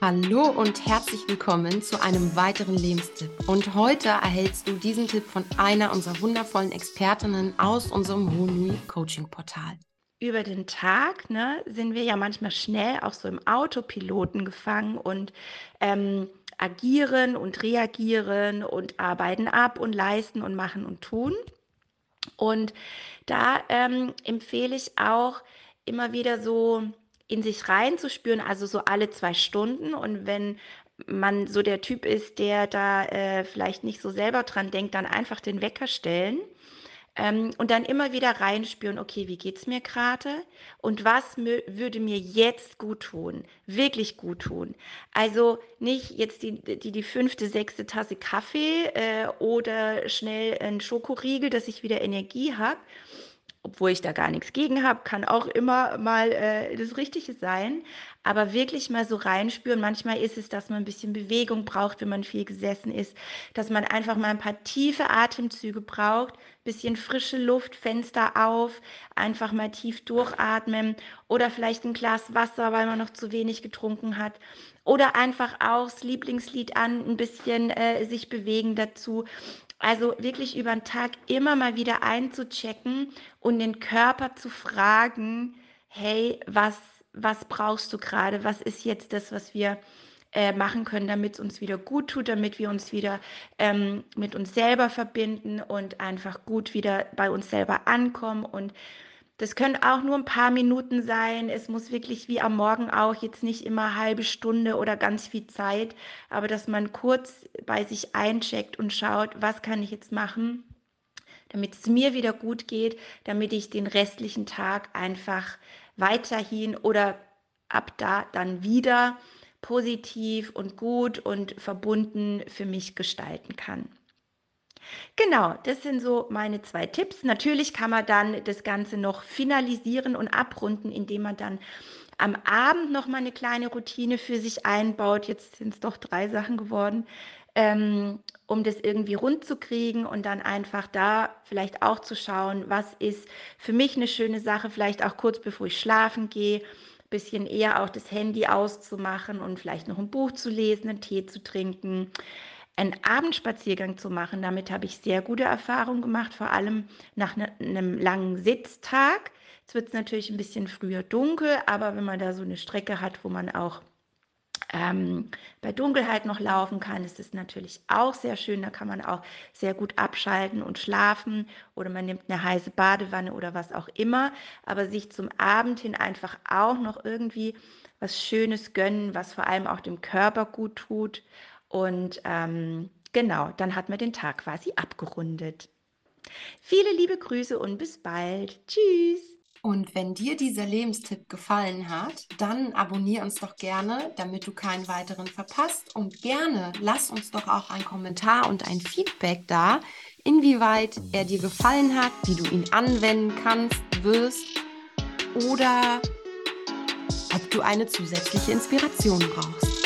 Hallo und herzlich willkommen zu einem weiteren Lebenstipp. Und heute erhältst du diesen Tipp von einer unserer wundervollen Expertinnen aus unserem Honui Coaching Portal. Über den Tag ne, sind wir ja manchmal schnell auch so im Autopiloten gefangen und ähm, agieren und reagieren und arbeiten ab und leisten und machen und tun. Und da ähm, empfehle ich auch immer wieder so in sich reinzuspüren, also so alle zwei Stunden. Und wenn man so der Typ ist, der da äh, vielleicht nicht so selber dran denkt, dann einfach den Wecker stellen ähm, und dann immer wieder reinspüren, okay, wie geht es mir gerade und was würde mir jetzt gut tun, wirklich gut tun. Also nicht jetzt die, die, die fünfte, sechste Tasse Kaffee äh, oder schnell ein Schokoriegel, dass ich wieder Energie habe, obwohl ich da gar nichts gegen habe, kann auch immer mal äh, das Richtige sein, aber wirklich mal so reinspüren. Manchmal ist es, dass man ein bisschen Bewegung braucht, wenn man viel gesessen ist, dass man einfach mal ein paar tiefe Atemzüge braucht, bisschen frische Luft, Fenster auf, einfach mal tief durchatmen oder vielleicht ein Glas Wasser, weil man noch zu wenig getrunken hat oder einfach auch das Lieblingslied an, ein bisschen äh, sich bewegen dazu. Also wirklich über den Tag immer mal wieder einzuchecken und den Körper zu fragen, hey, was, was brauchst du gerade? Was ist jetzt das, was wir äh, machen können, damit es uns wieder gut tut, damit wir uns wieder ähm, mit uns selber verbinden und einfach gut wieder bei uns selber ankommen und das können auch nur ein paar Minuten sein. Es muss wirklich wie am Morgen auch jetzt nicht immer halbe Stunde oder ganz viel Zeit, aber dass man kurz bei sich eincheckt und schaut, was kann ich jetzt machen, damit es mir wieder gut geht, damit ich den restlichen Tag einfach weiterhin oder ab da dann wieder positiv und gut und verbunden für mich gestalten kann. Genau, das sind so meine zwei Tipps. Natürlich kann man dann das Ganze noch finalisieren und abrunden, indem man dann am Abend noch mal eine kleine Routine für sich einbaut. Jetzt sind es doch drei Sachen geworden, ähm, um das irgendwie rund zu kriegen und dann einfach da vielleicht auch zu schauen, was ist für mich eine schöne Sache, vielleicht auch kurz bevor ich schlafen gehe, ein bisschen eher auch das Handy auszumachen und vielleicht noch ein Buch zu lesen, einen Tee zu trinken einen Abendspaziergang zu machen. Damit habe ich sehr gute Erfahrungen gemacht, vor allem nach ne, einem langen Sitztag. Jetzt wird es natürlich ein bisschen früher dunkel, aber wenn man da so eine Strecke hat, wo man auch ähm, bei Dunkelheit noch laufen kann, ist es natürlich auch sehr schön. Da kann man auch sehr gut abschalten und schlafen oder man nimmt eine heiße Badewanne oder was auch immer. Aber sich zum Abend hin einfach auch noch irgendwie was Schönes gönnen, was vor allem auch dem Körper gut tut und ähm, genau, dann hat man den Tag quasi abgerundet. Viele liebe Grüße und bis bald. Tschüss. Und wenn dir dieser Lebenstipp gefallen hat, dann abonniere uns doch gerne, damit du keinen weiteren verpasst. Und gerne lass uns doch auch einen Kommentar und ein Feedback da, inwieweit er dir gefallen hat, wie du ihn anwenden kannst, wirst oder ob du eine zusätzliche Inspiration brauchst.